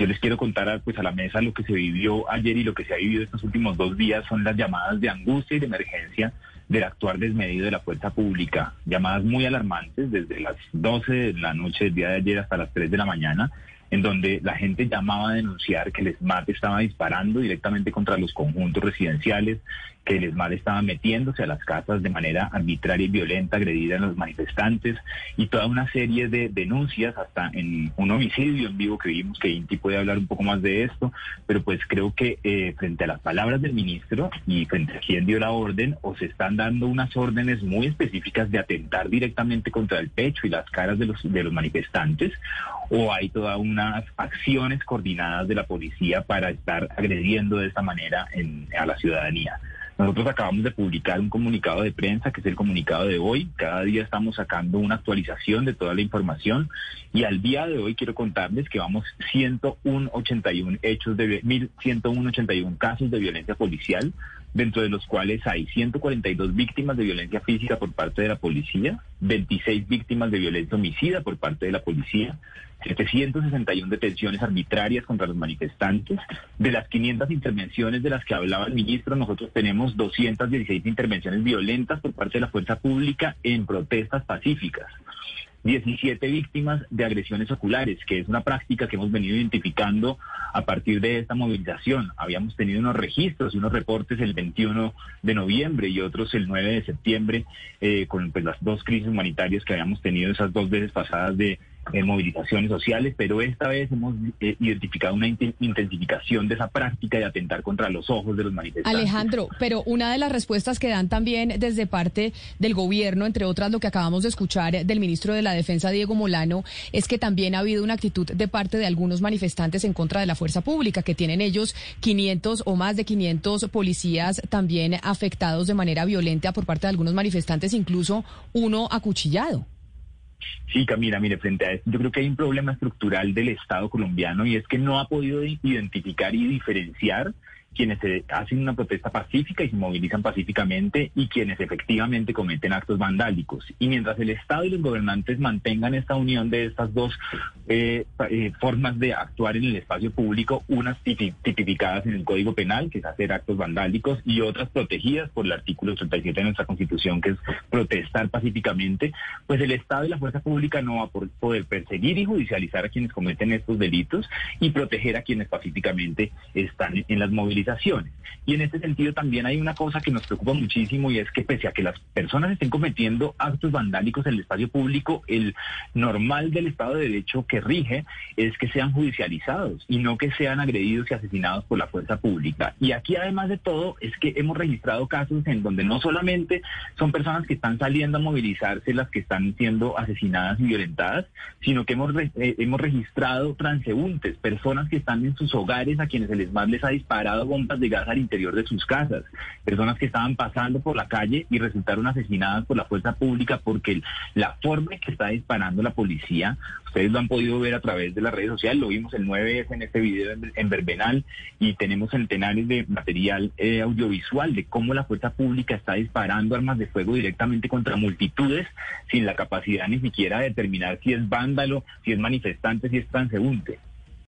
Yo les quiero contar pues, a la mesa lo que se vivió ayer y lo que se ha vivido estos últimos dos días son las llamadas de angustia y de emergencia del actuar desmedido de la fuerza pública, llamadas muy alarmantes desde las 12 de la noche del día de ayer hasta las 3 de la mañana, en donde la gente llamaba a denunciar que el SMAT estaba disparando directamente contra los conjuntos residenciales, que el ESMAD estaba metiéndose a las casas de manera arbitraria y violenta, agredida a los manifestantes y toda una serie de denuncias, hasta en un homicidio en vivo que vimos que Inti puede hablar un poco más de esto, pero pues creo que eh, frente a las palabras del ministro y frente a quien dio la orden, o se están dando unas órdenes muy específicas de atentar directamente contra el pecho y las caras de los, manifestantes, o hay todas unas acciones coordinadas de la policía para estar agrediendo de esta manera a la ciudadanía. Nosotros acabamos de publicar un comunicado de prensa, que es el comunicado de hoy. Cada día estamos sacando una actualización de toda la información y al día de hoy quiero contarles que vamos 101.81 hechos de 1.181 casos de violencia policial, dentro de los cuales hay 142 víctimas de violencia física por parte de la policía, 26 víctimas de violencia homicida por parte de la policía, 761 detenciones arbitrarias contra los manifestantes. De las 500 intervenciones de las que hablaba el ministro, nosotros tenemos 216 intervenciones violentas por parte de la fuerza pública en protestas pacíficas. 17 víctimas de agresiones oculares, que es una práctica que hemos venido identificando a partir de esta movilización. Habíamos tenido unos registros y unos reportes el 21 de noviembre y otros el 9 de septiembre eh, con pues, las dos crisis humanitarias que habíamos tenido esas dos veces pasadas de en movilizaciones sociales, pero esta vez hemos eh, identificado una intensificación de esa práctica de atentar contra los ojos de los manifestantes. Alejandro, pero una de las respuestas que dan también desde parte del gobierno, entre otras lo que acabamos de escuchar del ministro de la Defensa, Diego Molano, es que también ha habido una actitud de parte de algunos manifestantes en contra de la fuerza pública, que tienen ellos 500 o más de 500 policías también afectados de manera violenta por parte de algunos manifestantes, incluso uno acuchillado. Sí, Camila, mire, frente a esto, yo creo que hay un problema estructural del Estado colombiano y es que no ha podido identificar y diferenciar quienes hacen una protesta pacífica y se movilizan pacíficamente y quienes efectivamente cometen actos vandálicos. Y mientras el Estado y los gobernantes mantengan esta unión de estas dos eh, eh, formas de actuar en el espacio público, unas tipificadas en el Código Penal, que es hacer actos vandálicos, y otras protegidas por el artículo 37 de nuestra Constitución, que es protestar pacíficamente, pues el Estado y la fuerza pública no va a poder perseguir y judicializar a quienes cometen estos delitos y proteger a quienes pacíficamente están en las y en este sentido también hay una cosa que nos preocupa muchísimo y es que pese a que las personas estén cometiendo actos vandálicos en el espacio público, el normal del Estado de Derecho que rige es que sean judicializados y no que sean agredidos y asesinados por la fuerza pública. Y aquí además de todo es que hemos registrado casos en donde no solamente son personas que están saliendo a movilizarse las que están siendo asesinadas y violentadas, sino que hemos, eh, hemos registrado transeúntes, personas que están en sus hogares a quienes el ESMAD les ha disparado bombas de gas al interior de sus casas, personas que estaban pasando por la calle y resultaron asesinadas por la fuerza pública porque la forma en que está disparando la policía, ustedes lo han podido ver a través de las redes sociales, lo vimos el 9S en este video en, Verbenal y tenemos centenares de material eh, audiovisual de cómo la fuerza pública está disparando armas de fuego directamente contra multitudes sin la capacidad ni siquiera de determinar si es vándalo, si es manifestante, si es transeúnte.